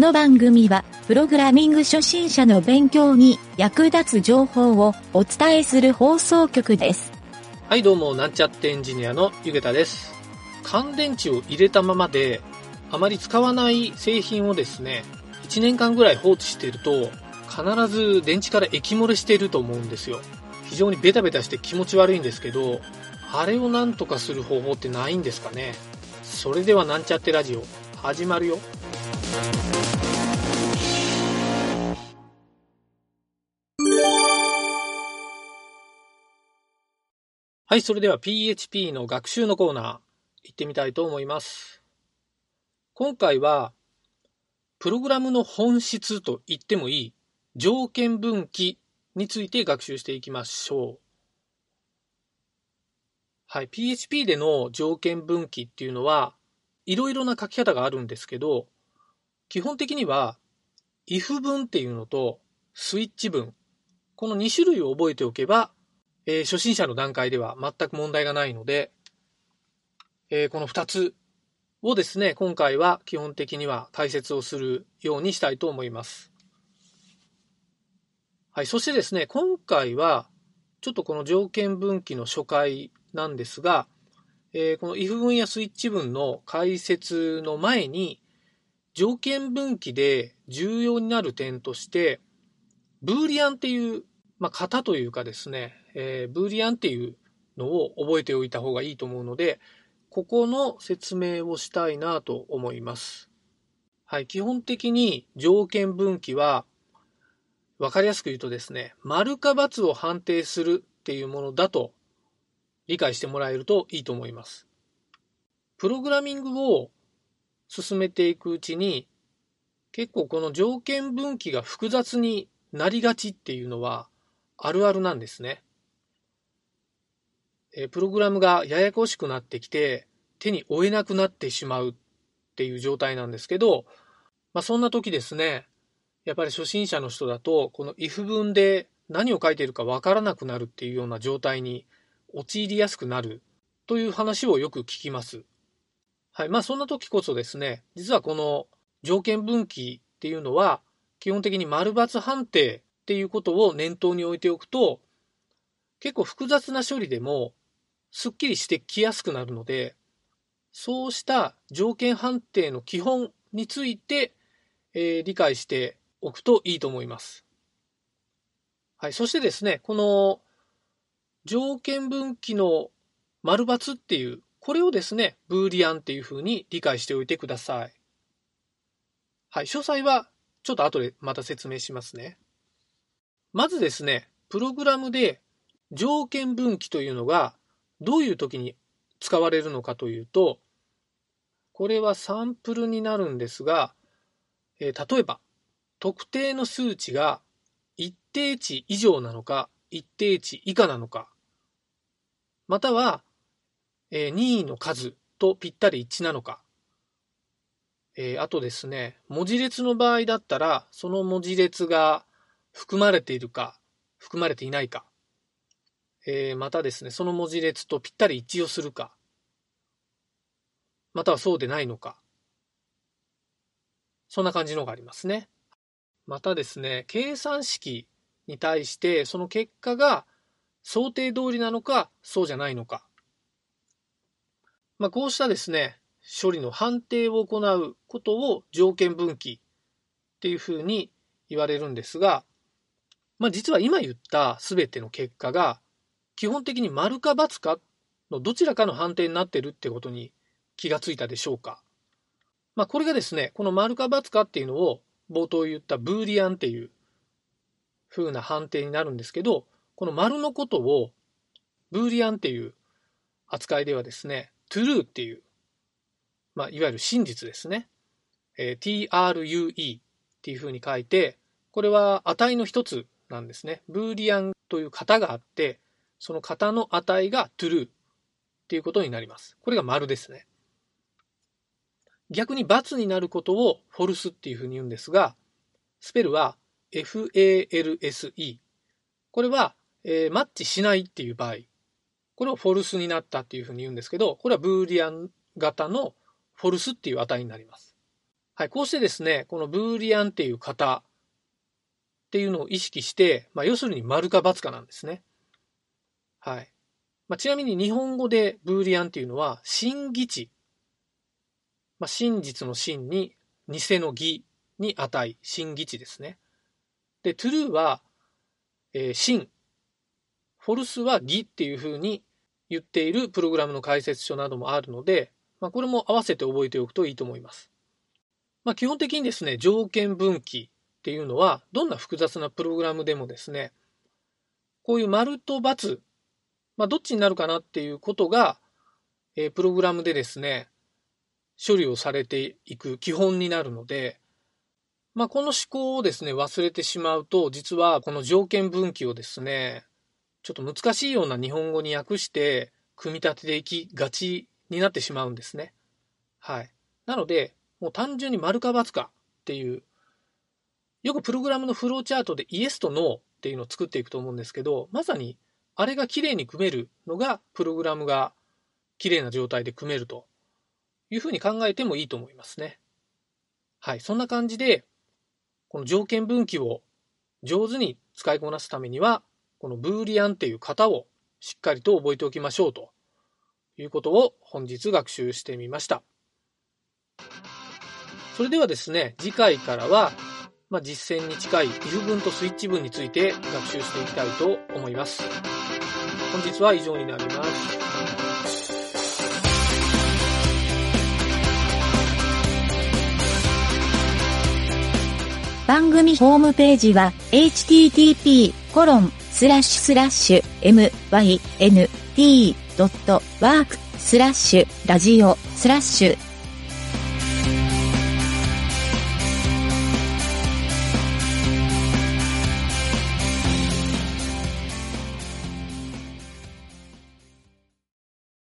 この番組は、プログラミング初心者の勉強に役立つ情報をお伝えする放送局です。はい、どうも、なんちゃってエンジニアのゆげたです。乾電池を入れたままで、あまり使わない製品をですね、1年間ぐらい放置していると、必ず電池から液漏れしていると思うんですよ。非常にベタベタして気持ち悪いんですけど、あれをなんとかする方法ってないんですかね。それではなんちゃってラジオ、始まるよ。はい、それでは PHP の学習のコーナー、行ってみたいと思います。今回は、プログラムの本質と言ってもいい条件分岐について学習していきましょう。はい、PHP での条件分岐っていうのは、いろいろな書き方があるんですけど、基本的には、if 文っていうのとスイッチ文、この2種類を覚えておけば、えー初心者の段階では全く問題がないので、えーこの2つをですね、今回は基本的には解説をするようにしたいと思います。はい、そしてですね、今回はちょっとこの条件分岐の初回なんですが、えーこの if 文やスイッチ文の解説の前に、条件分岐で重要になる点として、ブーリアンっていう、まあ、型というかですね、えーブーリアンっていうのを覚えておいた方がいいと思うので、ここの説明をしたいなと思います。はい、基本的に条件分岐は、わかりやすく言うとですね、丸か×を判定するっていうものだと理解してもらえるといいと思います。プログラミングを進めていくうちに、結構この条件分岐が複雑になりがちっていうのはあるあるなんですね。えプログラムがややこしくなってきて手に負えなくなってしまうっていう状態なんですけど、まあそんな時ですね、やっぱり初心者の人だとこの if 文で何を書いているかわからなくなるっていうような状態に陥りやすくなるという話をよく聞きます。はい。まあそんな時こそですね、実はこの条件分岐っていうのは基本的に丸×判定っていうことを念頭に置いておくと結構複雑な処理でもすっきりしてきやすくなるのでそうした条件判定の基本について、えー理解しておくといいと思います。はい。そしてですね、この条件分岐の丸×っていう、これをですね、ブーリアンっていうふうに理解しておいてください。はい。詳細はちょっと後でまた説明しますね。まずですね、プログラムで条件分岐というのがどういう時に使われるのかというと、これはサンプルになるんですが、えー例えば、特定の数値が一定値以上なのか、一定値以下なのか、または、えー任意の数とぴったり一致なのか、えーあとですね、文字列の場合だったら、その文字列が含まれているか、含まれていないか、えーまたですね、その文字列とぴったり一致をするか、またはそうでないのか、そんな感じのがありますね。またですね、計算式に対してその結果が想定通りなのか、そうじゃないのか。まあ、こうしたですね、処理の判定を行うことを条件分岐っていうふうに言われるんですが、まあ、実は今言った全ての結果が基本的に丸か×かのどちらかの判定になってるってことに気がついたでしょうか。まあ、これがですね、この丸か×かっていうのを冒頭言ったブーリアンっていう風な判定になるんですけど、この丸のことをブーリアンっていう扱いではですね、true っていう、まあ、いわゆる真実ですね。えー true っていう風に書いて、これは値の一つなんですね。ブーリアンという型があって、その型の値が true っていうことになります。これが丸ですね。逆に×になることを false っていうふうに言うんですが、スペルは false。これは、えーマッチしないっていう場合、これを false になったっていうふうに言うんですけど、これはブーリアン型の false っていう値になります。はい、こうしてですね、このブーリアンっていう型っていうのを意識して、まあ、要するに丸か×かなんですね。はい。まあ、ちなみに日本語でブーリアンっていうのは、真偽値。まあ、真実の真に、偽の偽に値、真偽値ですね。で、true は、えー、真。フォルスは偽っていうふうに言っているプログラムの解説書などもあるので、まあ、これも合わせて覚えておくといいと思います。まあ、基本的にですね、条件分岐っていうのは、どんな複雑なプログラムでもですね、こういう丸と×、まあ、どっちになるかなっていうことが、えー、プログラムでですね、処理をされていく基本になるので、まあ、この思考をですね、忘れてしまうと、実はこの条件分岐をですね、ちょっと難しいような日本語に訳して、組み立てていきがちになってしまうんですね。はい。なので、もう単純に丸か×かっていう、よくプログラムのフローチャートでイエスとノーっていうのを作っていくと思うんですけど、まさにあれが綺麗に組めるのが、プログラムが綺麗な状態で組めるというふうに考えてもいいと思いますね。はい。そんな感じで、この条件分岐を上手に使いこなすためには、このブーリアンっていう型をしっかりと覚えておきましょうということを本日学習してみました。それではですね、次回からは、まあ、実践に近い if 文とスイッチ文について学習していきたいと思います。本日は以上になります。番組ホームページは http コロンスラッシュスラッシュ mynt.work スラッシュラジオスラッシュ